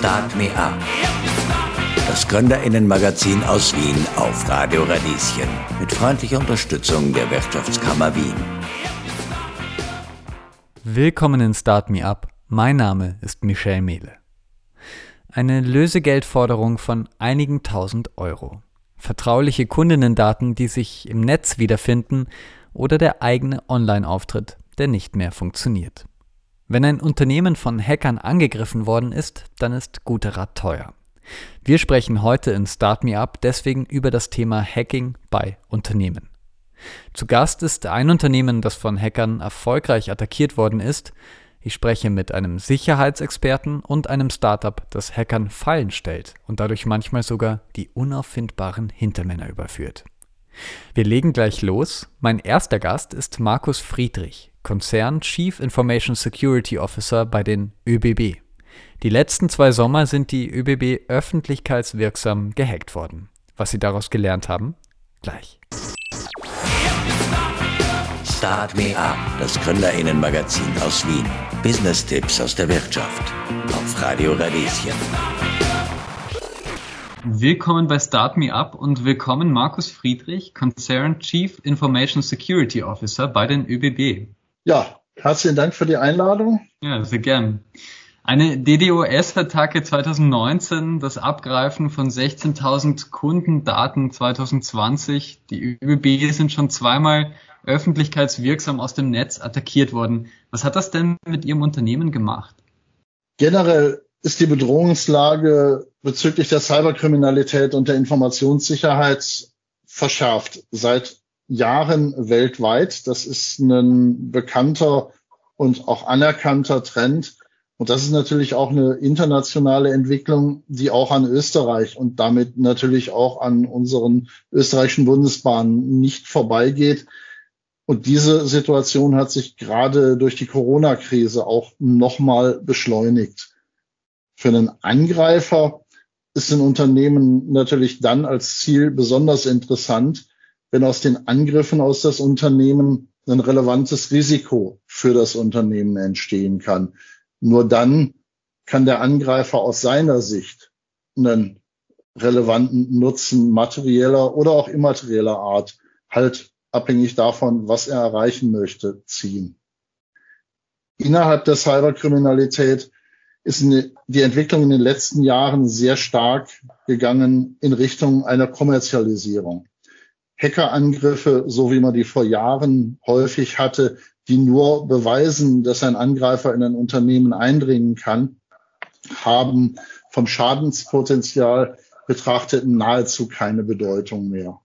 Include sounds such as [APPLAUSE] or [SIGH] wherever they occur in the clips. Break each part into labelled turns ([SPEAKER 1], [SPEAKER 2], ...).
[SPEAKER 1] Start Me Up. Das Gründerinnenmagazin aus Wien auf Radio Radieschen. Mit freundlicher Unterstützung der Wirtschaftskammer Wien.
[SPEAKER 2] Willkommen in Start Me Up. Mein Name ist Michel Mehle. Eine Lösegeldforderung von einigen tausend Euro. Vertrauliche Kundinnendaten, die sich im Netz wiederfinden oder der eigene Online-Auftritt, der nicht mehr funktioniert. Wenn ein Unternehmen von Hackern angegriffen worden ist, dann ist guter Rat teuer. Wir sprechen heute in Start Me Up deswegen über das Thema Hacking bei Unternehmen. Zu Gast ist ein Unternehmen, das von Hackern erfolgreich attackiert worden ist. Ich spreche mit einem Sicherheitsexperten und einem Startup, das Hackern Fallen stellt und dadurch manchmal sogar die unauffindbaren Hintermänner überführt. Wir legen gleich los. Mein erster Gast ist Markus Friedrich. Konzern Chief Information Security Officer bei den ÖBB. Die letzten zwei Sommer sind die ÖBB öffentlichkeitswirksam gehackt worden. Was sie daraus gelernt haben? Gleich.
[SPEAKER 1] Start Me Up, das Gründerinnenmagazin aus Wien. Business-Tipps aus der Wirtschaft. Auf Radio Radieschen.
[SPEAKER 2] Willkommen bei Start Me Up und willkommen Markus Friedrich, Concern Chief Information Security Officer bei den ÖBB.
[SPEAKER 3] Ja, herzlichen Dank für die Einladung.
[SPEAKER 2] Ja, sehr gern. Eine DDoS-Attacke 2019, das Abgreifen von 16.000 Kundendaten 2020. Die ÖBB sind schon zweimal öffentlichkeitswirksam aus dem Netz attackiert worden. Was hat das denn mit Ihrem Unternehmen gemacht?
[SPEAKER 3] Generell ist die Bedrohungslage bezüglich der Cyberkriminalität und der Informationssicherheit verschärft. Seit Jahren weltweit. Das ist ein bekannter und auch anerkannter Trend. Und das ist natürlich auch eine internationale Entwicklung, die auch an Österreich und damit natürlich auch an unseren österreichischen Bundesbahnen nicht vorbeigeht. Und diese Situation hat sich gerade durch die Corona-Krise auch nochmal beschleunigt. Für einen Angreifer ist ein Unternehmen natürlich dann als Ziel besonders interessant, wenn aus den Angriffen aus das Unternehmen ein relevantes Risiko für das Unternehmen entstehen kann. Nur dann kann der Angreifer aus seiner Sicht einen relevanten Nutzen materieller oder auch immaterieller Art halt abhängig davon, was er erreichen möchte, ziehen. Innerhalb der Cyberkriminalität ist die Entwicklung in den letzten Jahren sehr stark gegangen in Richtung einer Kommerzialisierung. Hackerangriffe, so wie man die vor Jahren häufig hatte, die nur beweisen, dass ein Angreifer in ein Unternehmen eindringen kann, haben vom Schadenspotenzial betrachtet nahezu keine Bedeutung mehr.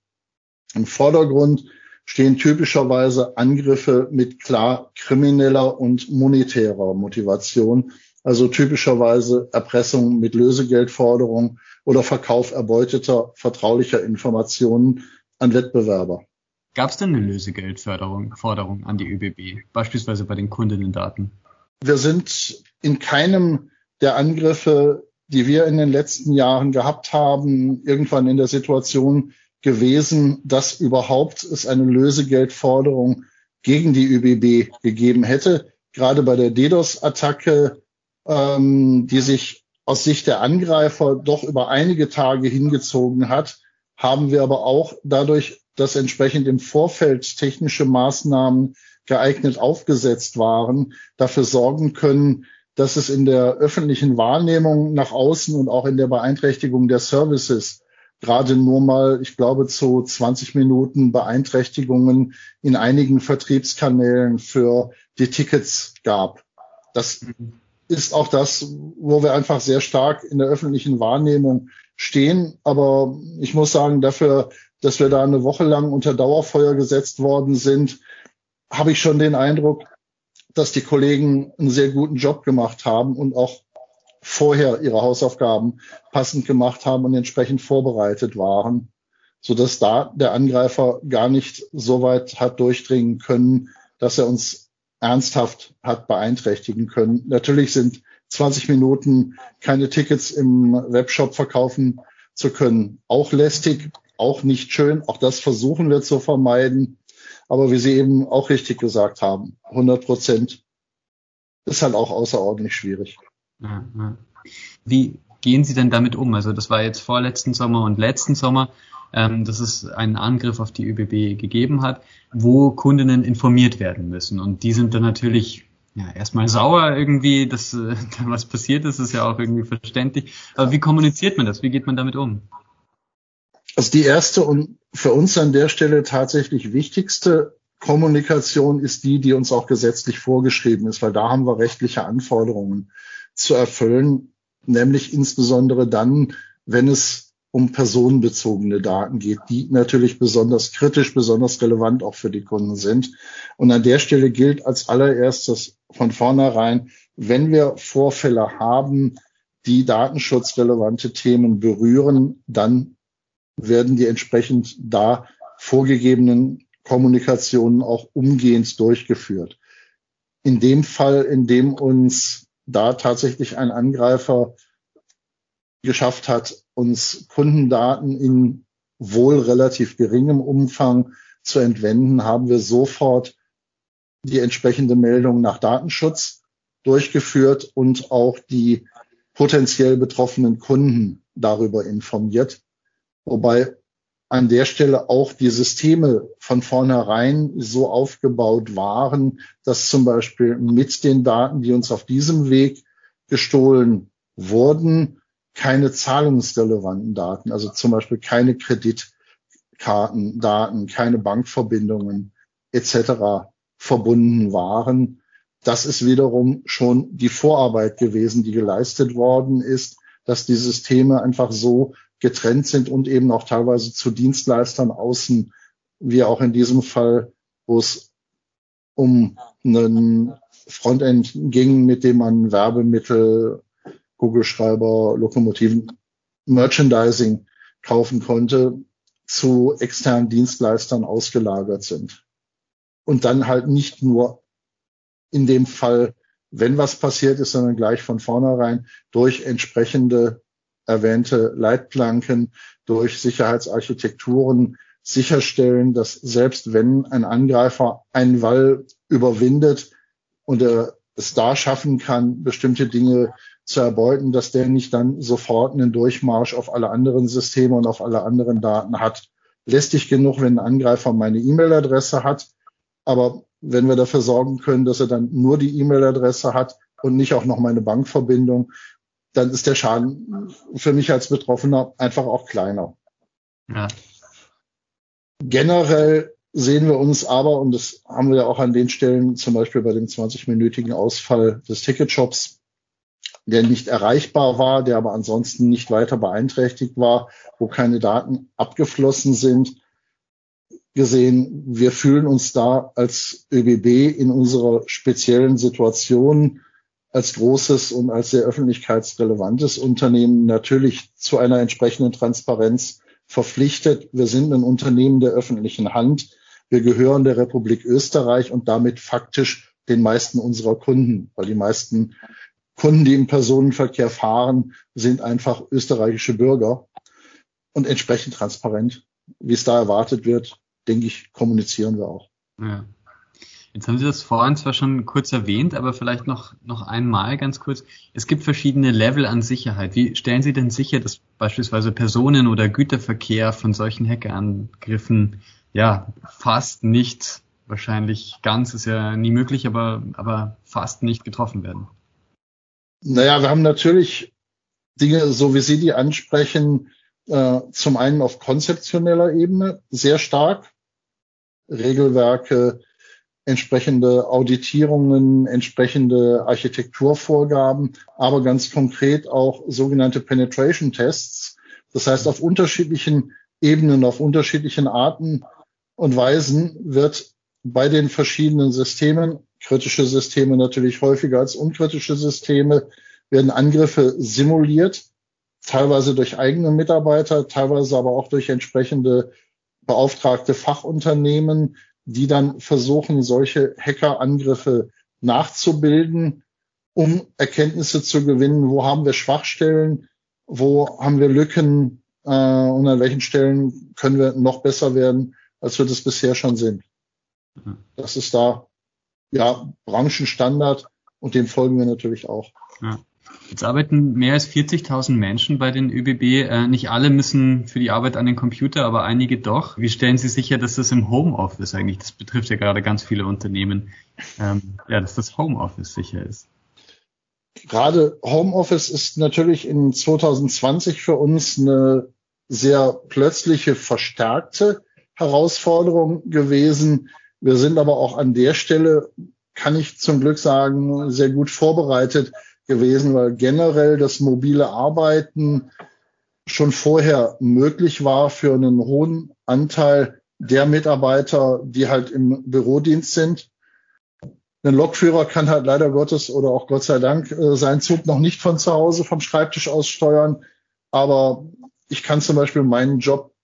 [SPEAKER 3] Im Vordergrund stehen typischerweise Angriffe mit klar krimineller und monetärer Motivation, also typischerweise Erpressung mit Lösegeldforderung oder Verkauf erbeuteter vertraulicher Informationen an Wettbewerber.
[SPEAKER 2] Gab es denn eine Lösegeldförderung Forderung an die ÖBB, beispielsweise bei den Kundinnendaten?
[SPEAKER 3] Wir sind in keinem der Angriffe, die wir in den letzten Jahren gehabt haben, irgendwann in der Situation gewesen, dass überhaupt es eine Lösegeldforderung gegen die ÖBB gegeben hätte. Gerade bei der DDoS-Attacke, ähm, die sich aus Sicht der Angreifer doch über einige Tage hingezogen hat, haben wir aber auch dadurch, dass entsprechend im Vorfeld technische Maßnahmen geeignet aufgesetzt waren, dafür sorgen können, dass es in der öffentlichen Wahrnehmung nach außen und auch in der Beeinträchtigung der Services gerade nur mal, ich glaube, zu 20 Minuten Beeinträchtigungen in einigen Vertriebskanälen für die Tickets gab. Das ist auch das, wo wir einfach sehr stark in der öffentlichen Wahrnehmung stehen. Aber ich muss sagen, dafür, dass wir da eine Woche lang unter Dauerfeuer gesetzt worden sind, habe ich schon den Eindruck, dass die Kollegen einen sehr guten Job gemacht haben und auch vorher ihre Hausaufgaben passend gemacht haben und entsprechend vorbereitet waren, so dass da der Angreifer gar nicht so weit hat durchdringen können, dass er uns ernsthaft hat beeinträchtigen können. Natürlich sind 20 Minuten keine Tickets im Webshop verkaufen zu können. Auch lästig, auch nicht schön. Auch das versuchen wir zu vermeiden. Aber wie Sie eben auch richtig gesagt haben, 100 Prozent ist halt auch außerordentlich schwierig.
[SPEAKER 2] Wie gehen Sie denn damit um? Also das war jetzt vorletzten Sommer und letzten Sommer, ähm, dass es einen Angriff auf die ÖBB gegeben hat, wo Kundinnen informiert werden müssen. Und die sind dann natürlich ja, erstmal sauer irgendwie, dass äh, [LAUGHS] was passiert ist, ist ja auch irgendwie verständlich. Aber wie kommuniziert man das? Wie geht man damit um?
[SPEAKER 3] Also die erste und für uns an der Stelle tatsächlich wichtigste Kommunikation ist die, die uns auch gesetzlich vorgeschrieben ist, weil da haben wir rechtliche Anforderungen zu erfüllen, nämlich insbesondere dann, wenn es um personenbezogene Daten geht, die natürlich besonders kritisch, besonders relevant auch für die Kunden sind. Und an der Stelle gilt als allererstes von vornherein, wenn wir Vorfälle haben, die datenschutzrelevante Themen berühren, dann werden die entsprechend da vorgegebenen Kommunikationen auch umgehend durchgeführt. In dem Fall, in dem uns da tatsächlich ein Angreifer geschafft hat, uns Kundendaten in wohl relativ geringem Umfang zu entwenden, haben wir sofort die entsprechende Meldung nach Datenschutz durchgeführt und auch die potenziell betroffenen Kunden darüber informiert. Wobei an der Stelle auch die Systeme von vornherein so aufgebaut waren, dass zum Beispiel mit den Daten, die uns auf diesem Weg gestohlen wurden, keine zahlungsrelevanten Daten, also zum Beispiel keine Kreditkartendaten, keine Bankverbindungen etc. verbunden waren. Das ist wiederum schon die Vorarbeit gewesen, die geleistet worden ist, dass die Systeme einfach so getrennt sind und eben auch teilweise zu Dienstleistern außen, wie auch in diesem Fall, wo es um einen Frontend ging, mit dem man Werbemittel, Kugelschreiber, Lokomotiven, Merchandising kaufen konnte, zu externen Dienstleistern ausgelagert sind. Und dann halt nicht nur in dem Fall, wenn was passiert ist, sondern gleich von vornherein durch entsprechende erwähnte Leitplanken durch Sicherheitsarchitekturen sicherstellen, dass selbst wenn ein Angreifer einen Wall überwindet und er es da schaffen kann, bestimmte Dinge zu erbeuten, dass der nicht dann sofort einen Durchmarsch auf alle anderen Systeme und auf alle anderen Daten hat. Lästig genug, wenn ein Angreifer meine E-Mail-Adresse hat, aber wenn wir dafür sorgen können, dass er dann nur die E-Mail-Adresse hat und nicht auch noch meine Bankverbindung, dann ist der Schaden für mich als Betroffener einfach auch kleiner. Ja. Generell sehen wir uns aber, und das haben wir ja auch an den Stellen, zum Beispiel bei dem 20-minütigen Ausfall des Ticketshops, der nicht erreichbar war, der aber ansonsten nicht weiter beeinträchtigt war, wo keine Daten abgeflossen sind, gesehen, wir fühlen uns da als ÖBB in unserer speziellen Situation als großes und als sehr öffentlichkeitsrelevantes Unternehmen natürlich zu einer entsprechenden Transparenz verpflichtet. Wir sind ein Unternehmen der öffentlichen Hand. Wir gehören der Republik Österreich und damit faktisch den meisten unserer Kunden, weil die meisten Kunden, die im Personenverkehr fahren, sind einfach österreichische Bürger und entsprechend transparent, wie es da erwartet wird, denke ich, kommunizieren wir auch. Ja.
[SPEAKER 2] Jetzt haben Sie das vorhin zwar schon kurz erwähnt, aber vielleicht noch, noch einmal ganz kurz. Es gibt verschiedene Level an Sicherheit. Wie stellen Sie denn sicher, dass beispielsweise Personen- oder Güterverkehr von solchen Hackerangriffen ja fast nicht, wahrscheinlich ganz ist ja nie möglich, aber, aber fast nicht getroffen werden?
[SPEAKER 3] Naja, wir haben natürlich Dinge, so wie Sie die ansprechen, äh, zum einen auf konzeptioneller Ebene sehr stark. Regelwerke, entsprechende Auditierungen, entsprechende Architekturvorgaben, aber ganz konkret auch sogenannte Penetration Tests. Das heißt, auf unterschiedlichen Ebenen, auf unterschiedlichen Arten und Weisen wird bei den verschiedenen Systemen, kritische Systeme natürlich häufiger als unkritische Systeme, werden Angriffe simuliert, teilweise durch eigene Mitarbeiter, teilweise aber auch durch entsprechende beauftragte Fachunternehmen, die dann versuchen, solche Hackerangriffe nachzubilden, um Erkenntnisse zu gewinnen, wo haben wir Schwachstellen, wo haben wir Lücken äh, und an welchen Stellen können wir noch besser werden, als wir das bisher schon sind. Das ist da ja Branchenstandard und dem folgen wir natürlich auch. Ja.
[SPEAKER 2] Jetzt arbeiten mehr als 40.000 Menschen bei den ÖBB. Äh, nicht alle müssen für die Arbeit an den Computer, aber einige doch. Wie stellen Sie sicher, dass das im Homeoffice eigentlich, das betrifft ja gerade ganz viele Unternehmen, ähm, ja, dass das Homeoffice sicher ist?
[SPEAKER 3] Gerade Homeoffice ist natürlich in 2020 für uns eine sehr plötzliche, verstärkte Herausforderung gewesen. Wir sind aber auch an der Stelle, kann ich zum Glück sagen, sehr gut vorbereitet gewesen, weil generell das mobile Arbeiten schon vorher möglich war für einen hohen Anteil der Mitarbeiter, die halt im Bürodienst sind. Ein Lokführer kann halt leider Gottes oder auch Gott sei Dank äh, seinen Zug noch nicht von zu Hause vom Schreibtisch aus steuern. Aber ich kann zum Beispiel meinen Job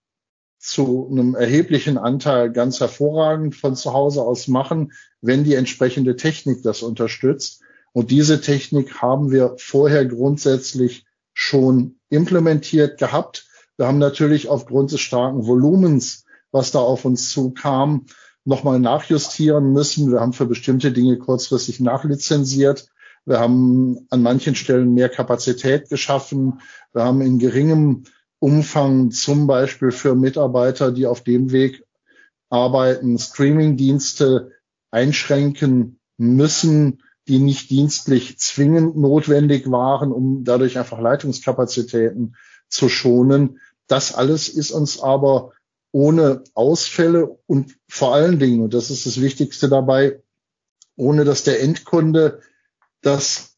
[SPEAKER 3] zu einem erheblichen Anteil ganz hervorragend von zu Hause aus machen, wenn die entsprechende Technik das unterstützt. Und diese Technik haben wir vorher grundsätzlich schon implementiert gehabt. Wir haben natürlich aufgrund des starken Volumens, was da auf uns zukam, nochmal nachjustieren müssen. Wir haben für bestimmte Dinge kurzfristig nachlizenziert. Wir haben an manchen Stellen mehr Kapazität geschaffen. Wir haben in geringem Umfang zum Beispiel für Mitarbeiter, die auf dem Weg arbeiten, Streaming-Dienste einschränken müssen, die nicht dienstlich zwingend notwendig waren, um dadurch einfach Leitungskapazitäten zu schonen. Das alles ist uns aber ohne Ausfälle und vor allen Dingen, und das ist das Wichtigste dabei, ohne dass der Endkunde das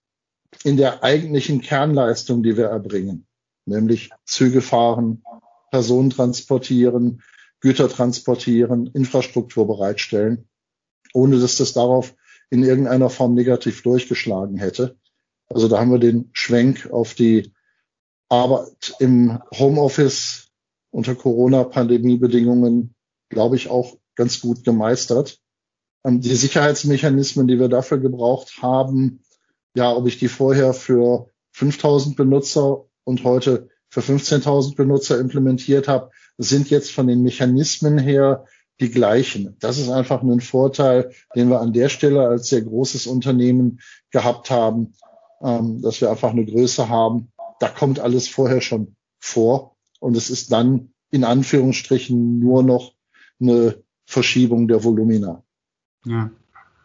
[SPEAKER 3] in der eigentlichen Kernleistung, die wir erbringen, nämlich Züge fahren, Personen transportieren, Güter transportieren, Infrastruktur bereitstellen, ohne dass das darauf in irgendeiner Form negativ durchgeschlagen hätte. Also da haben wir den Schwenk auf die Arbeit im Homeoffice unter Corona-Pandemie-Bedingungen, glaube ich, auch ganz gut gemeistert. Ähm, die Sicherheitsmechanismen, die wir dafür gebraucht haben, ja, ob ich die vorher für 5000 Benutzer und heute für 15.000 Benutzer implementiert habe, sind jetzt von den Mechanismen her die gleichen. Das ist einfach ein Vorteil, den wir an der Stelle als sehr großes Unternehmen gehabt haben, ähm, dass wir einfach eine Größe haben. Da kommt alles vorher schon vor und es ist dann in Anführungsstrichen nur noch eine Verschiebung der Volumina.
[SPEAKER 2] Ja,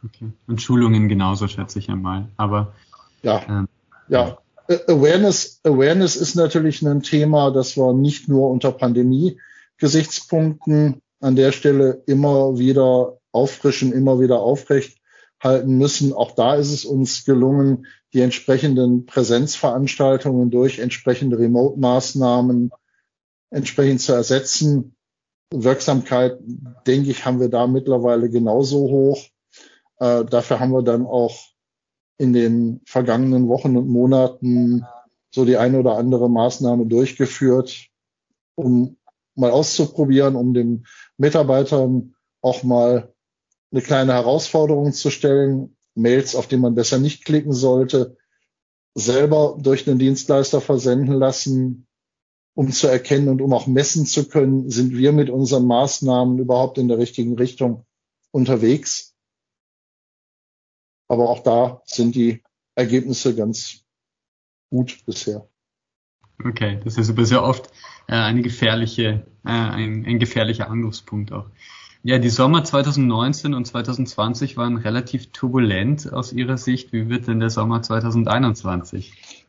[SPEAKER 2] okay. Und Schulungen genauso, schätze ich einmal. Aber
[SPEAKER 3] ja, ähm, ja. Awareness, Awareness ist natürlich ein Thema, das wir nicht nur unter Pandemie-Gesichtspunkten an der Stelle immer wieder auffrischen, immer wieder aufrecht halten müssen. Auch da ist es uns gelungen, die entsprechenden Präsenzveranstaltungen durch entsprechende Remote-Maßnahmen entsprechend zu ersetzen. Wirksamkeit, denke ich, haben wir da mittlerweile genauso hoch. Äh, dafür haben wir dann auch in den vergangenen Wochen und Monaten so die eine oder andere Maßnahme durchgeführt, um mal auszuprobieren, um den Mitarbeitern auch mal eine kleine Herausforderung zu stellen, Mails, auf die man besser nicht klicken sollte, selber durch einen Dienstleister versenden lassen, um zu erkennen und um auch messen zu können, sind wir mit unseren Maßnahmen überhaupt in der richtigen Richtung unterwegs. Aber auch da sind die Ergebnisse ganz gut bisher.
[SPEAKER 2] Okay, das ist aber sehr oft äh, eine gefährliche, äh, ein, ein gefährlicher Angriffspunkt auch. Ja, die Sommer 2019 und 2020 waren relativ turbulent aus Ihrer Sicht. Wie wird denn der Sommer 2021?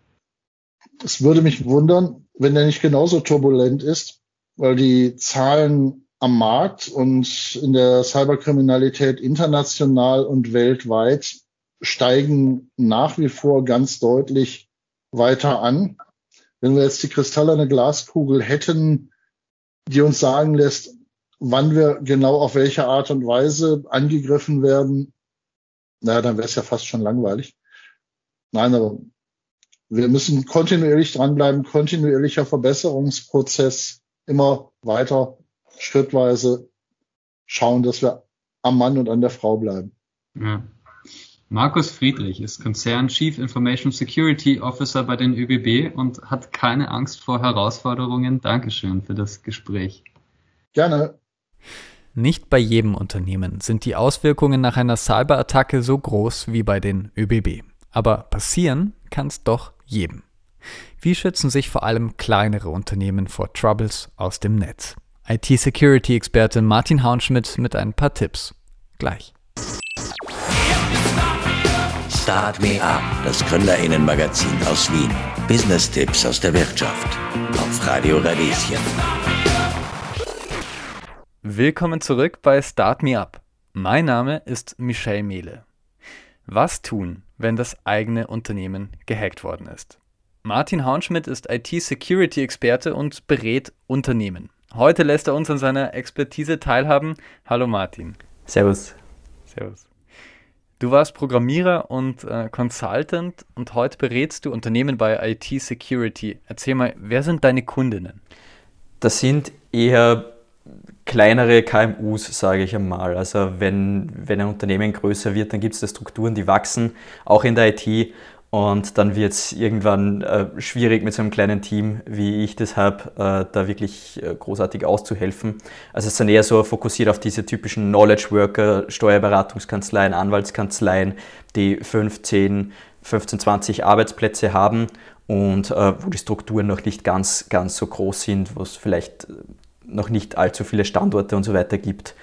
[SPEAKER 3] Es würde mich wundern, wenn der nicht genauso turbulent ist, weil die Zahlen am Markt und in der Cyberkriminalität international und weltweit steigen nach wie vor ganz deutlich weiter an. Wenn wir jetzt die kristallene Glaskugel hätten, die uns sagen lässt, wann wir genau auf welche Art und Weise angegriffen werden, naja, dann wäre es ja fast schon langweilig. Nein, aber wir müssen kontinuierlich dranbleiben, kontinuierlicher Verbesserungsprozess, immer weiter, schrittweise schauen, dass wir am Mann und an der Frau bleiben.
[SPEAKER 2] Ja. Markus Friedrich ist Konzern Chief Information Security Officer bei den ÖBB und hat keine Angst vor Herausforderungen. Dankeschön für das Gespräch.
[SPEAKER 3] Gerne.
[SPEAKER 2] Nicht bei jedem Unternehmen sind die Auswirkungen nach einer Cyberattacke so groß wie bei den ÖBB. Aber passieren kann es doch jedem. Wie schützen sich vor allem kleinere Unternehmen vor Troubles aus dem Netz? IT-Security-Experte Martin Haunschmidt mit ein paar Tipps. Gleich.
[SPEAKER 1] Start Me Up, das Gründerinnenmagazin aus Wien. Business-Tipps aus der Wirtschaft. Auf Radio Radieschen.
[SPEAKER 2] Willkommen zurück bei Start Me Up. Mein Name ist Michel Mehle. Was tun, wenn das eigene Unternehmen gehackt worden ist? Martin Haunschmidt ist IT-Security-Experte und berät Unternehmen. Heute lässt er uns an seiner Expertise teilhaben. Hallo Martin.
[SPEAKER 4] Servus.
[SPEAKER 2] Servus. Du warst Programmierer und äh, Consultant und heute berätst du Unternehmen bei IT Security. Erzähl mal, wer sind deine Kundinnen?
[SPEAKER 4] Das sind eher kleinere KMUs, sage ich einmal. Also wenn, wenn ein Unternehmen größer wird, dann gibt es da Strukturen, die wachsen, auch in der IT. Und dann wird es irgendwann äh, schwierig mit so einem kleinen Team, wie ich das habe, äh, da wirklich äh, großartig auszuhelfen. Also es sind eher so fokussiert auf diese typischen Knowledge Worker, Steuerberatungskanzleien, Anwaltskanzleien, die 15, 15, 20 Arbeitsplätze haben und äh, wo die Strukturen noch nicht ganz, ganz so groß sind, wo es vielleicht noch nicht allzu viele Standorte und so weiter gibt.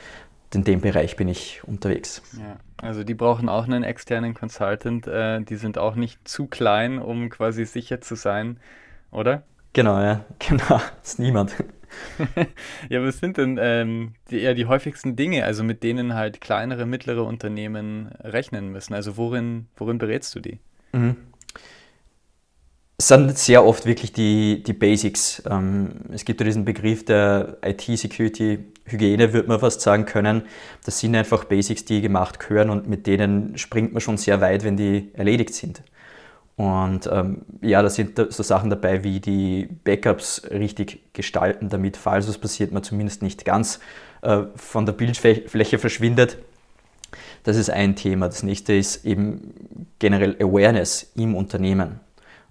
[SPEAKER 4] In dem Bereich bin ich unterwegs.
[SPEAKER 2] Ja, also die brauchen auch einen externen Consultant. Äh, die sind auch nicht zu klein, um quasi sicher zu sein, oder?
[SPEAKER 4] Genau, ja, [LAUGHS] genau. Das ist niemand. [LAUGHS]
[SPEAKER 2] ja, was sind denn ähm, die, eher die häufigsten Dinge, also mit denen halt kleinere, mittlere Unternehmen rechnen müssen? Also worin, worin berätst du die? Mhm
[SPEAKER 4] es sind sehr oft wirklich die, die Basics. Ähm, es gibt ja diesen Begriff der IT-Security-Hygiene, würde man fast sagen können. Das sind einfach Basics, die gemacht gehören und mit denen springt man schon sehr weit, wenn die erledigt sind. Und ähm, ja, da sind so Sachen dabei wie die Backups richtig gestalten, damit, falls was passiert, man zumindest nicht ganz äh, von der Bildfläche verschwindet. Das ist ein Thema. Das nächste ist eben generell Awareness im Unternehmen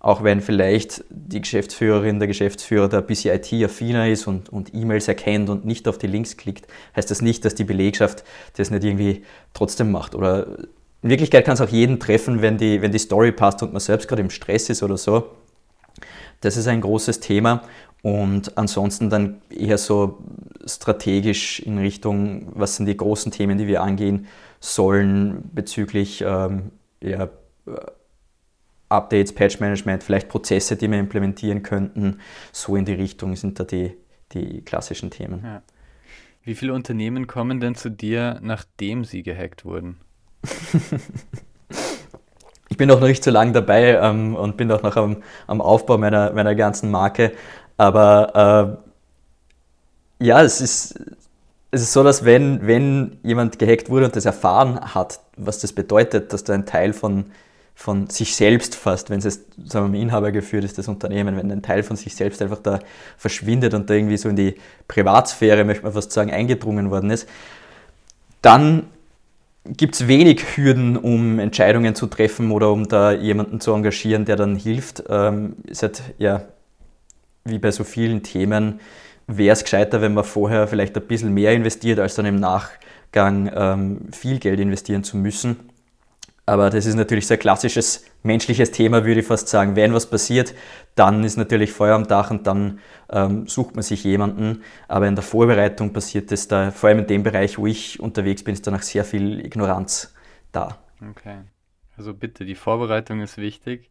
[SPEAKER 4] auch wenn vielleicht die Geschäftsführerin, der Geschäftsführer da ein bisschen IT-affiner ist und, und E-Mails erkennt und nicht auf die Links klickt, heißt das nicht, dass die Belegschaft das nicht irgendwie trotzdem macht. Oder in Wirklichkeit kann es auch jeden treffen, wenn die, wenn die Story passt und man selbst gerade im Stress ist oder so. Das ist ein großes Thema. Und ansonsten dann eher so strategisch in Richtung, was sind die großen Themen, die wir angehen sollen bezüglich ähm, ja, Updates, Patch Management, vielleicht Prozesse, die wir implementieren könnten. So in die Richtung sind da die, die klassischen Themen. Ja.
[SPEAKER 2] Wie viele Unternehmen kommen denn zu dir, nachdem sie gehackt wurden? [LAUGHS]
[SPEAKER 4] ich bin noch nicht so lange dabei ähm, und bin auch noch am, am Aufbau meiner, meiner ganzen Marke. Aber äh, ja, es ist, es ist so, dass wenn, wenn jemand gehackt wurde und das erfahren hat, was das bedeutet, dass da ein Teil von von sich selbst fast, wenn es jetzt, sagen wir mal, Inhaber geführt ist, das Unternehmen, wenn ein Teil von sich selbst einfach da verschwindet und da irgendwie so in die Privatsphäre, möchte man fast sagen, eingedrungen worden ist, dann gibt es wenig Hürden, um Entscheidungen zu treffen oder um da jemanden zu engagieren, der dann hilft. Ähm, ist halt, ja, wie bei so vielen Themen, wäre es gescheiter, wenn man vorher vielleicht ein bisschen mehr investiert, als dann im Nachgang ähm, viel Geld investieren zu müssen. Aber das ist natürlich so ein klassisches menschliches Thema, würde ich fast sagen. Wenn was passiert, dann ist natürlich Feuer am Dach und dann ähm, sucht man sich jemanden. Aber in der Vorbereitung passiert es da, vor allem in dem Bereich, wo ich unterwegs bin, ist danach sehr viel Ignoranz da.
[SPEAKER 2] Okay. Also bitte, die Vorbereitung ist wichtig.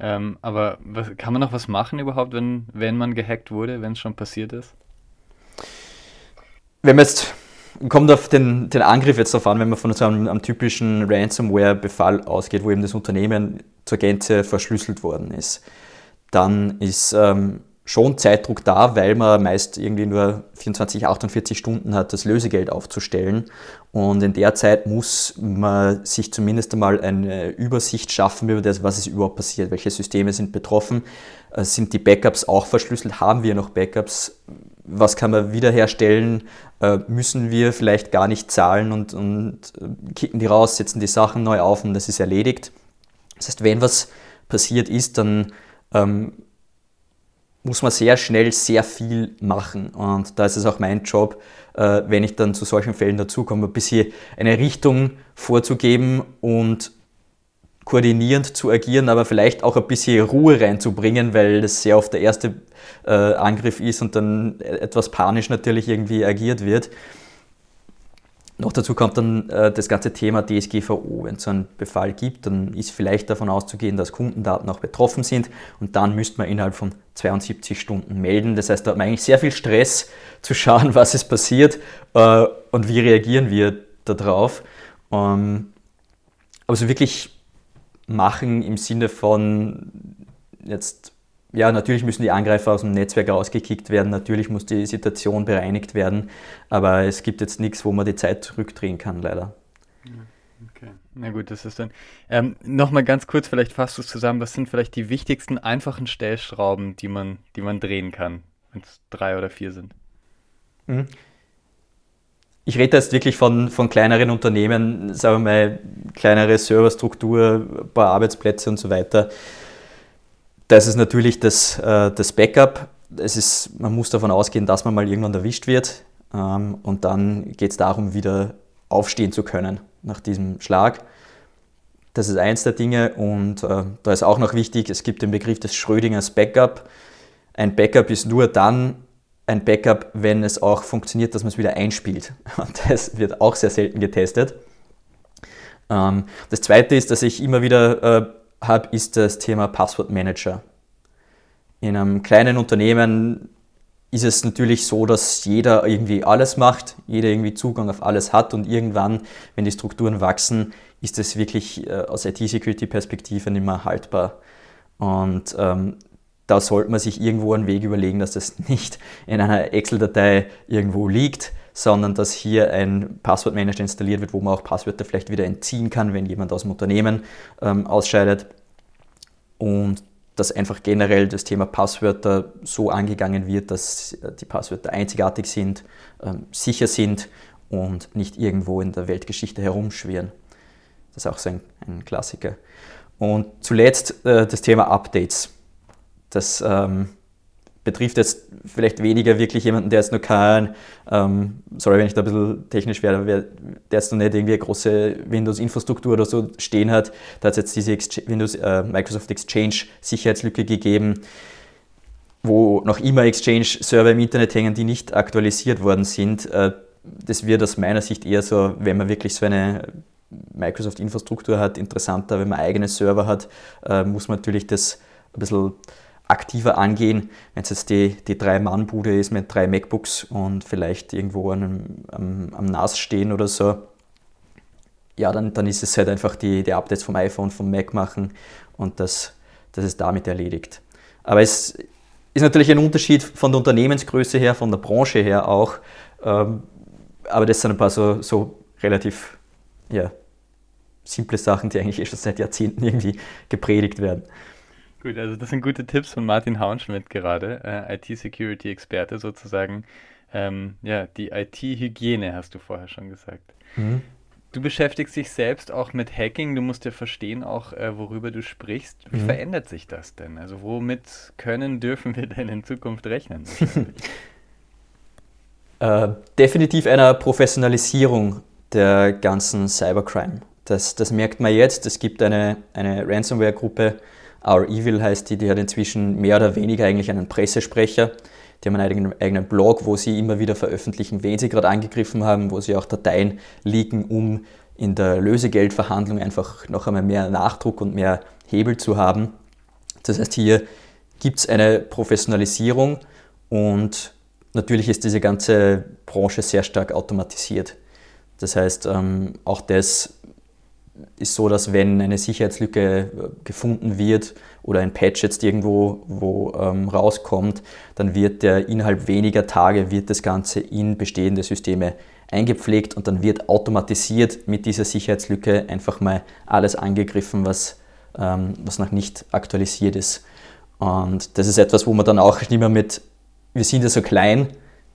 [SPEAKER 2] Ähm, aber was, kann man noch was machen überhaupt, wenn, wenn man gehackt wurde, wenn es schon passiert ist?
[SPEAKER 4] Wenn man jetzt kommt auf den, den Angriff jetzt darauf an, wenn man von so einem, einem typischen Ransomware-Befall ausgeht, wo eben das Unternehmen zur Gänze verschlüsselt worden ist. Dann ist ähm, schon Zeitdruck da, weil man meist irgendwie nur 24, 48 Stunden hat, das Lösegeld aufzustellen. Und in der Zeit muss man sich zumindest einmal eine Übersicht schaffen über das, was ist überhaupt passiert, welche Systeme sind betroffen, äh, sind die Backups auch verschlüsselt, haben wir noch Backups, was kann man wiederherstellen, äh, müssen wir vielleicht gar nicht zahlen und, und äh, kicken die raus, setzen die Sachen neu auf und das ist erledigt. Das heißt, wenn was passiert ist, dann ähm, muss man sehr schnell sehr viel machen. Und da ist es auch mein Job, äh, wenn ich dann zu solchen Fällen dazukomme, ein bisschen eine Richtung vorzugeben und koordinierend zu agieren, aber vielleicht auch ein bisschen Ruhe reinzubringen, weil das sehr oft der erste äh, Angriff ist und dann etwas panisch natürlich irgendwie agiert wird. Noch dazu kommt dann äh, das ganze Thema DSGVO. Wenn es so einen Befall gibt, dann ist vielleicht davon auszugehen, dass Kundendaten auch betroffen sind und dann müsste man innerhalb von 72 Stunden melden. Das heißt, da hat man eigentlich sehr viel Stress zu schauen, was ist passiert äh, und wie reagieren wir darauf. Ähm, aber so wirklich machen im Sinne von jetzt ja, natürlich müssen die Angreifer aus dem Netzwerk rausgekickt werden, natürlich muss die Situation bereinigt werden, aber es gibt jetzt nichts, wo man die Zeit zurückdrehen kann, leider.
[SPEAKER 2] Okay, na gut, das ist dann. Ähm, Nochmal ganz kurz, vielleicht fasst du es zusammen, was sind vielleicht die wichtigsten einfachen Stellschrauben, die man, die man drehen kann, wenn es drei oder vier sind?
[SPEAKER 4] Mhm. Ich rede jetzt wirklich von, von kleineren Unternehmen, sagen wir mal, kleinere Serverstruktur, ein paar Arbeitsplätze und so weiter. Das ist natürlich das, äh, das Backup. Es ist, man muss davon ausgehen, dass man mal irgendwann erwischt wird. Ähm, und dann geht es darum, wieder aufstehen zu können nach diesem Schlag. Das ist eins der Dinge. Und äh, da ist auch noch wichtig, es gibt den Begriff des Schrödingers Backup. Ein Backup ist nur dann ein Backup, wenn es auch funktioniert, dass man es wieder einspielt. [LAUGHS] Und das wird auch sehr selten getestet. Ähm, das zweite ist, dass ich immer wieder äh, habe, ist das Thema Passwortmanager. In einem kleinen Unternehmen ist es natürlich so, dass jeder irgendwie alles macht, jeder irgendwie Zugang auf alles hat und irgendwann, wenn die Strukturen wachsen, ist es wirklich äh, aus IT-Security-Perspektive nicht mehr haltbar. Und ähm, da sollte man sich irgendwo einen Weg überlegen, dass das [LAUGHS] nicht in einer Excel-Datei irgendwo liegt, sondern dass hier ein Passwortmanager installiert wird, wo man auch Passwörter vielleicht wieder entziehen kann, wenn jemand aus dem Unternehmen ähm, ausscheidet. Und dass einfach generell das Thema Passwörter so angegangen wird, dass die Passwörter einzigartig sind, ähm, sicher sind und nicht irgendwo in der Weltgeschichte herumschwirren. Das ist auch so ein, ein Klassiker. Und zuletzt äh, das Thema Updates. Das ähm, betrifft jetzt vielleicht weniger wirklich jemanden, der jetzt nur kein, ähm, sorry, wenn ich da ein bisschen technisch werde, der jetzt noch nicht irgendwie eine große Windows-Infrastruktur oder so stehen hat. Da hat es jetzt diese Ex Windows, äh, Microsoft Exchange Sicherheitslücke gegeben, wo noch immer Exchange-Server im Internet hängen, die nicht aktualisiert worden sind. Äh, das wird aus meiner Sicht eher so, wenn man wirklich so eine Microsoft-Infrastruktur hat, interessanter, wenn man eigene Server hat, äh, muss man natürlich das ein bisschen aktiver angehen. Wenn es jetzt die, die Drei-Mann-Bude ist mit drei MacBooks und vielleicht irgendwo am, am, am NAS stehen oder so, ja, dann, dann ist es halt einfach die, die Updates vom iPhone, vom Mac machen und das, das ist damit erledigt. Aber es ist natürlich ein Unterschied von der Unternehmensgröße her, von der Branche her auch. Ähm, aber das sind ein paar so, so relativ ja, simple Sachen, die eigentlich eh schon seit Jahrzehnten irgendwie gepredigt werden.
[SPEAKER 2] Gut, also das sind gute Tipps von Martin Hauenschmidt gerade, äh, IT-Security-Experte sozusagen. Ähm, ja, die IT-Hygiene hast du vorher schon gesagt. Mhm. Du beschäftigst dich selbst auch mit Hacking. Du musst ja verstehen auch, äh, worüber du sprichst. Wie mhm. verändert sich das denn? Also womit können, dürfen wir denn in Zukunft rechnen? [LAUGHS]
[SPEAKER 4] äh, definitiv einer Professionalisierung der ganzen Cybercrime. Das, das merkt man jetzt. Es gibt eine, eine Ransomware-Gruppe, Our Evil heißt die, die hat inzwischen mehr oder weniger eigentlich einen Pressesprecher. Die haben einen eigenen, Blog, wo sie immer wieder veröffentlichen, wen sie gerade angegriffen haben, wo sie auch Dateien liegen, um in der Lösegeldverhandlung einfach noch einmal mehr Nachdruck und mehr Hebel zu haben. Das heißt, hier gibt es eine Professionalisierung und natürlich ist diese ganze Branche sehr stark automatisiert. Das heißt, ähm, auch das ist so, dass wenn eine Sicherheitslücke äh, gefunden wird oder ein Patch jetzt irgendwo wo, ähm, rauskommt, dann wird der innerhalb weniger Tage wird das Ganze in bestehende Systeme eingepflegt und dann wird automatisiert mit dieser Sicherheitslücke einfach mal alles angegriffen, was, ähm, was noch nicht aktualisiert ist. Und das ist etwas, wo man dann auch nicht mehr mit, wir sind ja so klein,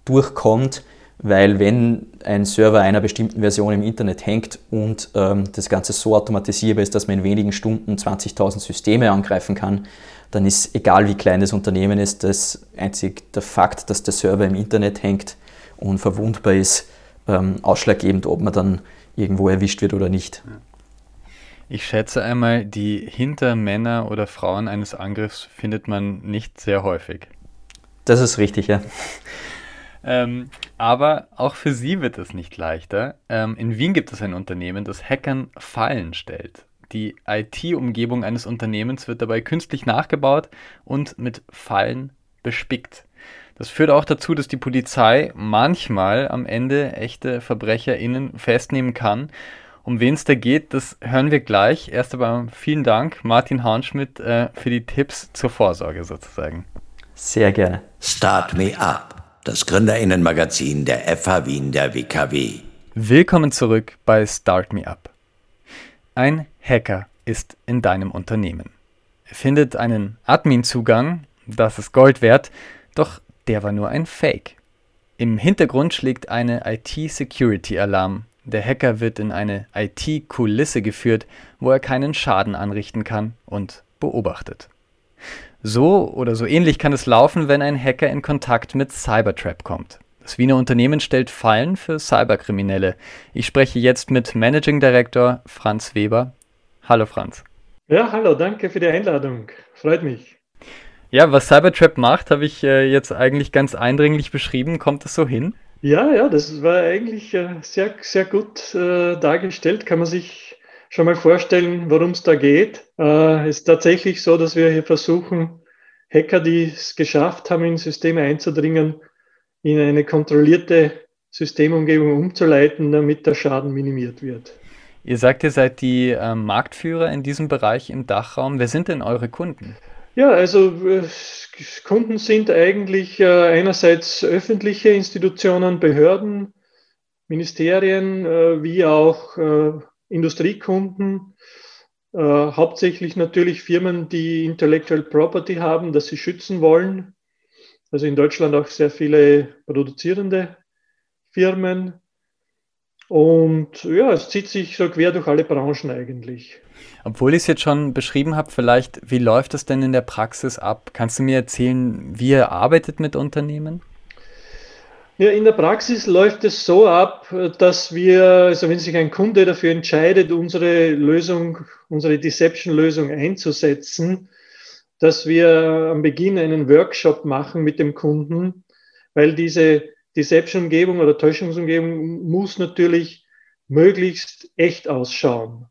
[SPEAKER 4] durchkommt, weil wenn ein Server einer bestimmten Version im Internet hängt und ähm, das Ganze so automatisierbar ist, dass man in wenigen Stunden 20.000 Systeme angreifen kann, dann ist egal wie klein das Unternehmen ist, das einzig der Fakt, dass der Server im Internet hängt und verwundbar ist, ähm, ausschlaggebend, ob man dann irgendwo erwischt wird oder nicht.
[SPEAKER 2] Ich schätze einmal, die Hintermänner oder Frauen eines Angriffs findet man nicht sehr häufig.
[SPEAKER 4] Das ist richtig, ja.
[SPEAKER 2] Ähm, aber auch für sie wird es nicht leichter. Ähm, in Wien gibt es ein Unternehmen, das Hackern Fallen stellt. Die IT-Umgebung eines Unternehmens wird dabei künstlich nachgebaut und mit Fallen bespickt. Das führt auch dazu, dass die Polizei manchmal am Ende echte VerbrecherInnen festnehmen kann. Um wen es da geht, das hören wir gleich. Erst aber vielen Dank, Martin Haunschmidt, äh, für die Tipps zur Vorsorge sozusagen.
[SPEAKER 4] Sehr gerne.
[SPEAKER 1] Start Me Up, das Gründerinnenmagazin der FH Wien der WKW.
[SPEAKER 2] Willkommen zurück bei Start Me Up. Ein Hacker ist in deinem Unternehmen. Er findet einen Admin-Zugang, das ist Gold wert, doch der war nur ein Fake. Im Hintergrund schlägt eine IT-Security-Alarm. Der Hacker wird in eine IT-Kulisse geführt, wo er keinen Schaden anrichten kann und beobachtet. So oder so ähnlich kann es laufen, wenn ein Hacker in Kontakt mit Cybertrap kommt. Das Wiener Unternehmen stellt Fallen für Cyberkriminelle. Ich spreche jetzt mit Managing Director Franz Weber. Hallo Franz.
[SPEAKER 5] Ja, hallo, danke für die Einladung. Freut mich.
[SPEAKER 2] Ja, was Cybertrap macht, habe ich äh, jetzt eigentlich ganz eindringlich beschrieben. Kommt das so hin?
[SPEAKER 5] Ja, ja, das war eigentlich äh, sehr, sehr gut äh, dargestellt. Kann man sich schon mal vorstellen, worum es da geht. Es ist tatsächlich so, dass wir hier versuchen, Hacker, die es geschafft haben, in Systeme einzudringen, in eine kontrollierte Systemumgebung umzuleiten, damit der Schaden minimiert wird.
[SPEAKER 2] Ihr sagt, ihr seid die äh, Marktführer in diesem Bereich im Dachraum. Wer sind denn eure Kunden?
[SPEAKER 5] Ja, also äh, Kunden sind eigentlich äh, einerseits öffentliche Institutionen, Behörden, Ministerien, äh, wie auch äh, Industriekunden, äh, hauptsächlich natürlich Firmen, die Intellectual Property haben, das sie schützen wollen also in Deutschland auch sehr viele produzierende Firmen. Und ja, es zieht sich so quer durch alle Branchen eigentlich.
[SPEAKER 2] Obwohl ich es jetzt schon beschrieben habe, vielleicht, wie läuft das denn in der Praxis ab? Kannst du mir erzählen, wie ihr arbeitet mit Unternehmen?
[SPEAKER 5] Ja, in der Praxis läuft es so ab, dass wir, also wenn sich ein Kunde dafür entscheidet, unsere Lösung, unsere Deception-Lösung einzusetzen, dass wir am Beginn einen Workshop machen mit dem Kunden, weil diese Deception-Umgebung oder Täuschungsumgebung muss natürlich möglichst echt ausschauen.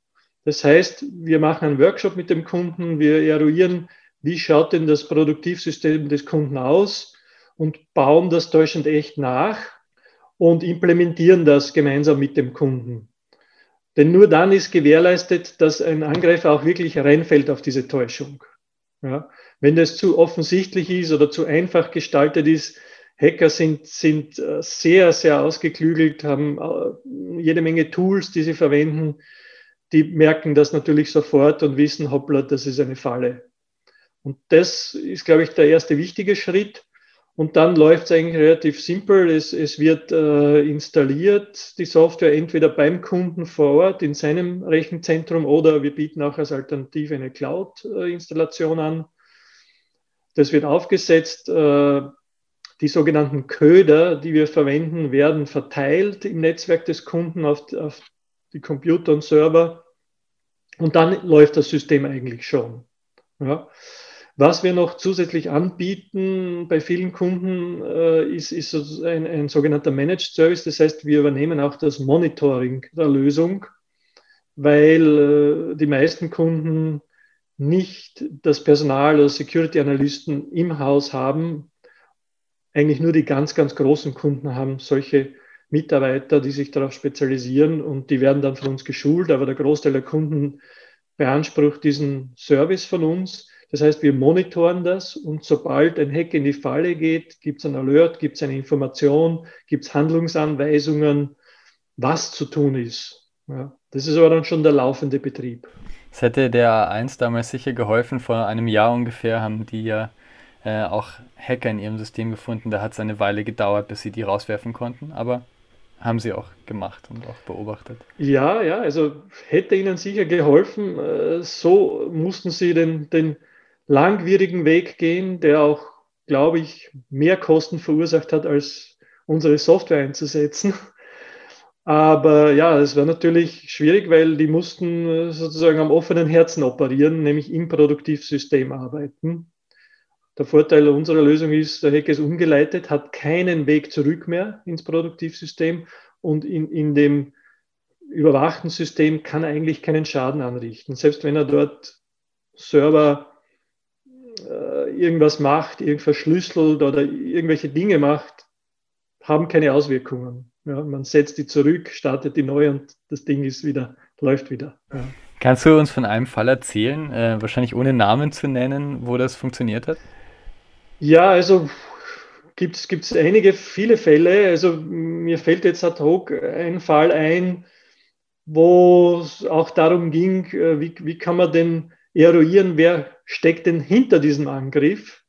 [SPEAKER 5] Das heißt, wir machen einen Workshop mit dem Kunden, wir eruieren, wie schaut denn das Produktivsystem des Kunden aus und bauen das täuschend echt nach und implementieren das gemeinsam mit dem Kunden. Denn nur dann ist gewährleistet, dass ein Angreifer auch wirklich reinfällt auf diese Täuschung. Ja. Wenn das zu offensichtlich ist oder zu einfach gestaltet ist, Hacker sind, sind äh, sehr, sehr ausgeklügelt, haben äh, jede Menge Tools, die sie verwenden. Die merken das natürlich sofort und wissen, hoppla, das ist eine Falle. Und das ist, glaube ich, der erste wichtige Schritt. Und dann läuft es eigentlich relativ simpel. Es, es wird äh, installiert, die Software entweder beim Kunden vor Ort in seinem Rechenzentrum oder wir bieten auch als Alternative eine Cloud-Installation an. Das wird aufgesetzt. Äh, die sogenannten Köder, die wir verwenden, werden verteilt im Netzwerk des Kunden auf, auf die Computer und Server. Und dann läuft das System eigentlich schon. Ja. Was wir noch zusätzlich anbieten bei vielen Kunden äh, ist, ist ein, ein, sogenannter Managed Service. Das heißt, wir übernehmen auch das Monitoring der Lösung, weil äh, die meisten Kunden nicht das Personal oder Security Analysten im Haus haben. Eigentlich nur die ganz, ganz großen Kunden haben solche Mitarbeiter, die sich darauf spezialisieren und die werden dann von uns geschult, aber der Großteil der Kunden beansprucht diesen Service von uns das heißt, wir monitoren das und sobald ein Hack in die Falle geht, gibt es ein Alert, gibt es eine Information, gibt es Handlungsanweisungen, was zu tun ist. Ja, das ist aber dann schon der laufende Betrieb.
[SPEAKER 2] Das hätte der A1 damals sicher geholfen. Vor einem Jahr ungefähr haben die ja äh, auch Hacker in ihrem System gefunden. Da hat es eine Weile gedauert, bis sie die rauswerfen konnten. Aber haben sie auch gemacht und auch beobachtet.
[SPEAKER 5] Ja, ja, also hätte ihnen sicher geholfen. Äh, so mussten sie den, den langwierigen Weg gehen, der auch, glaube ich, mehr Kosten verursacht hat, als unsere Software einzusetzen. [LAUGHS] Aber ja, es war natürlich schwierig, weil die mussten äh, sozusagen am offenen Herzen operieren, nämlich im Produktivsystem arbeiten. Der Vorteil unserer Lösung ist, der Hacker ist umgeleitet, hat keinen Weg zurück mehr ins Produktivsystem und in, in dem überwachten System kann er eigentlich keinen Schaden anrichten. Selbst wenn er dort Server irgendwas macht, irgendwas verschlüsselt oder irgendwelche Dinge macht, haben keine Auswirkungen. Ja, man setzt die zurück, startet die neu und das Ding ist wieder, läuft wieder. Ja.
[SPEAKER 2] Kannst du uns von einem Fall erzählen, äh, wahrscheinlich ohne Namen zu nennen, wo das funktioniert hat?
[SPEAKER 5] Ja, also gibt es einige, viele Fälle. Also mir fällt jetzt ad hoc ein Fall ein, wo es auch darum ging, äh, wie, wie kann man denn eruieren, wer steckt denn hinter diesem Angriff.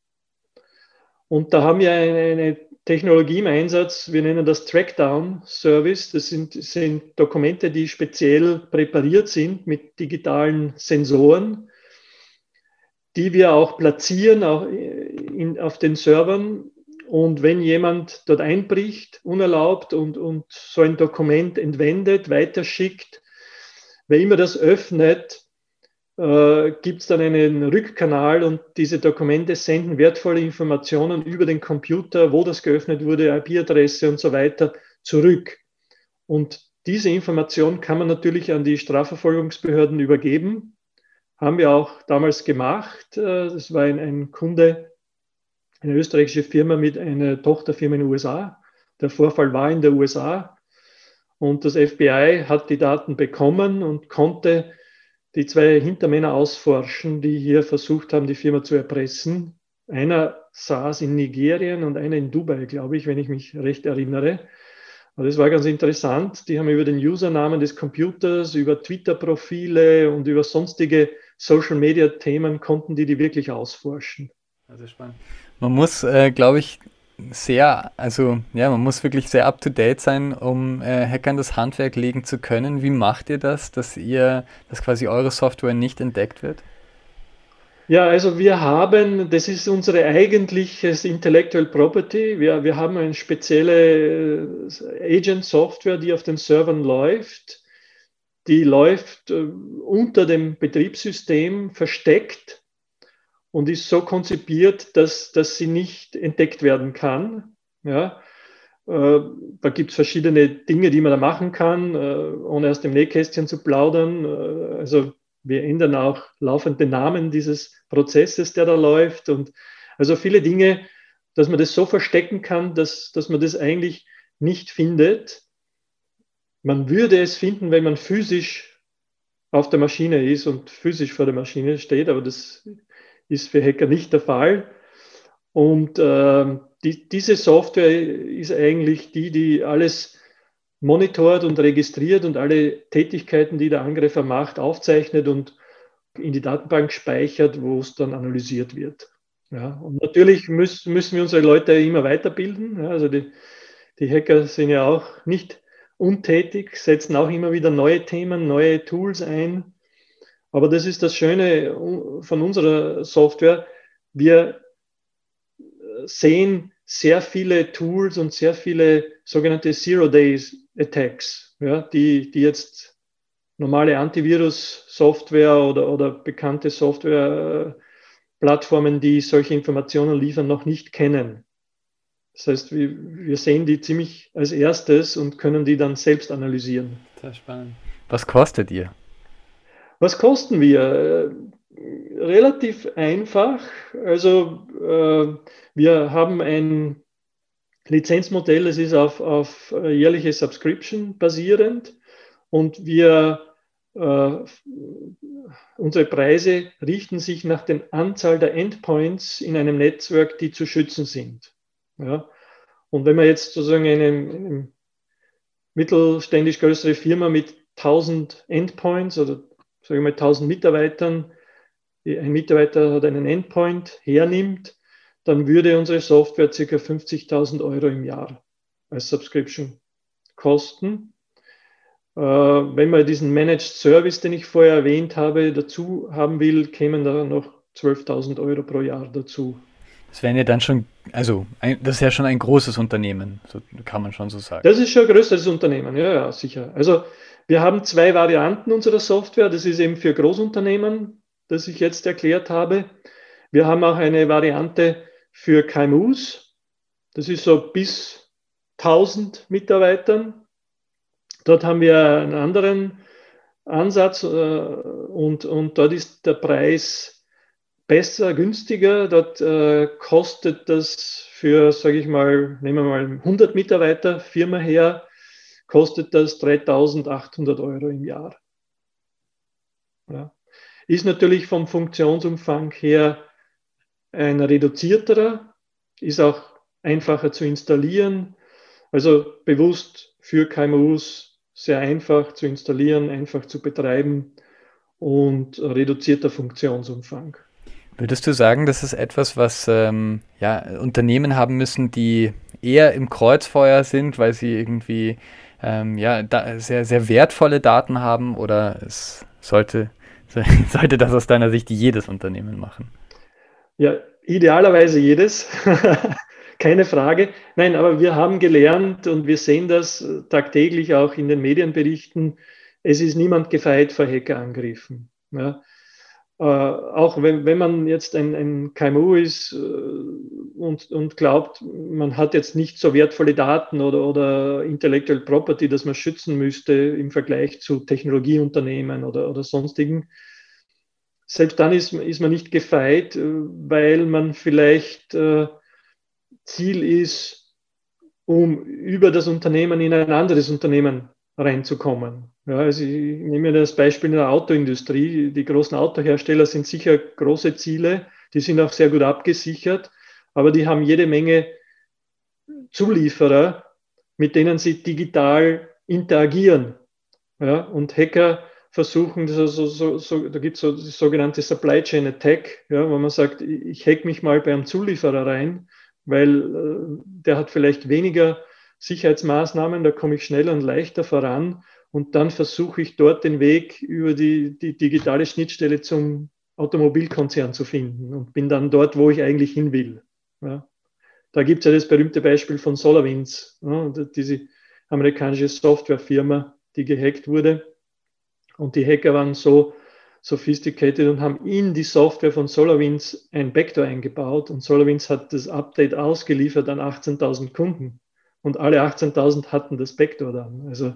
[SPEAKER 5] Und da haben wir eine, eine Technologie im Einsatz, wir nennen das Trackdown Service. Das sind, sind Dokumente, die speziell präpariert sind mit digitalen Sensoren, die wir auch platzieren auch in, auf den Servern. Und wenn jemand dort einbricht, unerlaubt und, und so ein Dokument entwendet, weiterschickt, wer immer das öffnet, äh, gibt es dann einen Rückkanal und diese Dokumente senden wertvolle Informationen über den Computer, wo das geöffnet wurde, IP-Adresse und so weiter, zurück. Und diese Information kann man natürlich an die Strafverfolgungsbehörden übergeben haben wir auch damals gemacht. Äh, das war ein, ein Kunde, eine österreichische Firma mit einer Tochterfirma in den USA. Der Vorfall war in den USA und das FBI hat die Daten bekommen und konnte die zwei Hintermänner ausforschen, die hier versucht haben, die Firma zu erpressen. Einer saß in Nigerien und einer in Dubai, glaube ich, wenn ich mich recht erinnere. Aber das war ganz interessant. Die haben über den Usernamen des Computers, über Twitter-Profile und über sonstige Social-Media-Themen konnten die die wirklich ausforschen.
[SPEAKER 2] Also spannend. Man muss, äh, glaube ich, sehr, also ja, man muss wirklich sehr up-to-date sein, um äh, Hackern das Handwerk legen zu können. Wie macht ihr das, dass ihr, dass quasi eure Software nicht entdeckt wird?
[SPEAKER 5] Ja, also wir haben, das ist unsere eigentliches Intellectual Property. Wir, wir haben eine spezielle äh, Agent-Software, die auf den Servern läuft die läuft äh, unter dem Betriebssystem versteckt und ist so konzipiert, dass, dass sie nicht entdeckt werden kann. Ja, äh, da gibt es verschiedene Dinge, die man da machen kann, äh, ohne aus dem Nähkästchen zu plaudern. Äh, also wir ändern auch laufend den Namen dieses Prozesses, der da läuft. Und also viele Dinge, dass man das so verstecken kann, dass, dass man das eigentlich nicht findet. Man würde es finden, wenn man physisch auf der Maschine ist und physisch vor der Maschine steht, aber das ist für Hacker nicht der Fall. Und äh, die, diese Software ist eigentlich die, die alles monitort und registriert und alle Tätigkeiten, die der Angreifer macht, aufzeichnet und in die Datenbank speichert, wo es dann analysiert wird. Ja, und natürlich müssen, müssen wir unsere Leute immer weiterbilden. Ja, also die, die Hacker sind ja auch nicht untätig, setzen auch immer wieder neue Themen, neue Tools ein. Aber das ist das Schöne von unserer Software. Wir sehen sehr viele Tools und sehr viele sogenannte Zero-Days-Attacks, ja, die, die jetzt normale Antivirus-Software oder, oder bekannte Software-Plattformen, die solche Informationen liefern, noch nicht kennen. Das heißt, wir, wir sehen die ziemlich als erstes und können die dann selbst analysieren.
[SPEAKER 2] Sehr spannend. Was kostet ihr?
[SPEAKER 5] Was kosten wir? Relativ einfach. Also äh, wir haben ein Lizenzmodell, das ist auf, auf jährliche Subscription basierend und wir äh, unsere Preise richten sich nach der Anzahl der Endpoints in einem Netzwerk, die zu schützen sind. Ja? Und wenn man jetzt sozusagen eine mittelständisch größere Firma mit 1000 Endpoints oder sagen wir mal 1000 Mitarbeitern, ein Mitarbeiter hat einen Endpoint hernimmt, dann würde unsere Software ca. 50.000 Euro im Jahr als Subscription kosten. Äh, wenn man diesen Managed Service, den ich vorher erwähnt habe, dazu haben will, kämen da noch 12.000 Euro pro Jahr dazu.
[SPEAKER 2] Das wären ja dann schon, also ein, das ist ja schon ein großes Unternehmen, so kann man schon so sagen.
[SPEAKER 5] Das ist schon ein größeres Unternehmen, ja, ja, sicher. Also wir haben zwei Varianten unserer Software. Das ist eben für Großunternehmen, das ich jetzt erklärt habe. Wir haben auch eine Variante für KMUs. Das ist so bis 1000 Mitarbeitern. Dort haben wir einen anderen Ansatz äh, und, und dort ist der Preis besser, günstiger. Dort äh, kostet das für, sage ich mal, nehmen wir mal 100 Mitarbeiter Firma her, kostet das 3800 Euro im Jahr. Ja. Ist natürlich vom Funktionsumfang her ein reduzierterer, ist auch einfacher zu installieren. Also bewusst für KMUs sehr einfach zu installieren, einfach zu betreiben und reduzierter Funktionsumfang.
[SPEAKER 2] Würdest du sagen, das ist etwas, was ähm, ja, Unternehmen haben müssen, die eher im Kreuzfeuer sind, weil sie irgendwie ähm, ja, sehr, sehr wertvolle Daten haben oder es sollte, [LAUGHS] sollte das aus deiner Sicht jedes Unternehmen machen?
[SPEAKER 5] Ja, idealerweise jedes. [LAUGHS] Keine Frage. Nein, aber wir haben gelernt und wir sehen das tagtäglich auch in den Medienberichten. Es ist niemand gefeit vor Hackerangriffen. Ja. Äh, auch wenn, wenn man jetzt ein, ein KMU ist äh, und, und glaubt, man hat jetzt nicht so wertvolle Daten oder, oder Intellectual Property, dass man schützen müsste im Vergleich zu Technologieunternehmen oder, oder sonstigen, selbst dann ist, ist man nicht gefeit, äh, weil man vielleicht äh, Ziel ist, um über das Unternehmen in ein anderes Unternehmen reinzukommen. Ja, also ich nehme das Beispiel in der Autoindustrie. Die großen Autohersteller sind sicher große Ziele, die sind auch sehr gut abgesichert, aber die haben jede Menge Zulieferer, mit denen sie digital interagieren. Ja, und Hacker versuchen, so, so, so, da gibt es so die sogenannte Supply Chain Attack, ja, wo man sagt, ich hack mich mal bei einem Zulieferer rein, weil äh, der hat vielleicht weniger Sicherheitsmaßnahmen, da komme ich schneller und leichter voran und dann versuche ich dort den Weg über die, die digitale Schnittstelle zum Automobilkonzern zu finden und bin dann dort, wo ich eigentlich hin will. Ja. Da gibt es ja das berühmte Beispiel von SolarWinds, ja, diese amerikanische Softwarefirma, die gehackt wurde. Und die Hacker waren so sophisticated und haben in die Software von SolarWinds ein Backdoor eingebaut. Und SolarWinds hat das Update ausgeliefert an 18.000 Kunden. Und alle 18.000 hatten das Backdoor dann. Also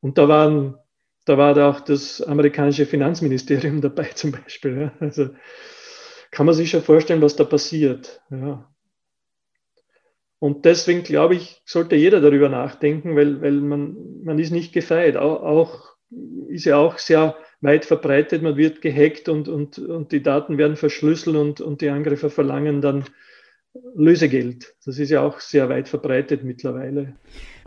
[SPEAKER 5] und da, waren, da war da auch das amerikanische Finanzministerium [LAUGHS] dabei zum Beispiel. Ja. Also kann man sich schon vorstellen, was da passiert. Ja. Und deswegen glaube ich, sollte jeder darüber nachdenken, weil, weil man, man ist nicht gefeit. Auch, auch ist ja auch sehr weit verbreitet. Man wird gehackt und, und, und die Daten werden verschlüsselt und, und die Angreifer verlangen dann Lösegeld. Das ist ja auch sehr weit verbreitet mittlerweile.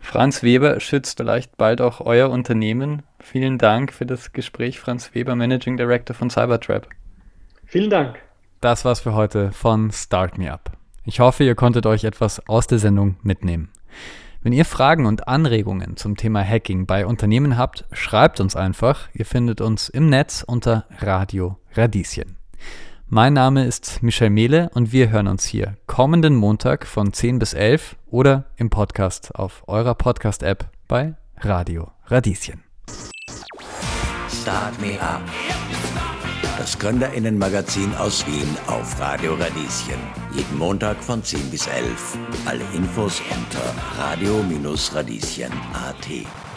[SPEAKER 2] Franz Weber schützt vielleicht bald auch euer Unternehmen. Vielen Dank für das Gespräch, Franz Weber, Managing Director von Cybertrap.
[SPEAKER 5] Vielen Dank.
[SPEAKER 2] Das war's für heute von Start Me Up. Ich hoffe, ihr konntet euch etwas aus der Sendung mitnehmen. Wenn ihr Fragen und Anregungen zum Thema Hacking bei Unternehmen habt, schreibt uns einfach. Ihr findet uns im Netz unter Radio Radieschen. Mein Name ist Michel Mehle und wir hören uns hier kommenden Montag von 10 bis 11 oder im Podcast auf eurer Podcast-App bei Radio Radieschen.
[SPEAKER 1] Start Me Up. Das Gründerinnenmagazin aus Wien auf Radio Radieschen. Jeden Montag von 10 bis 11. Alle Infos unter radio-radieschen.at.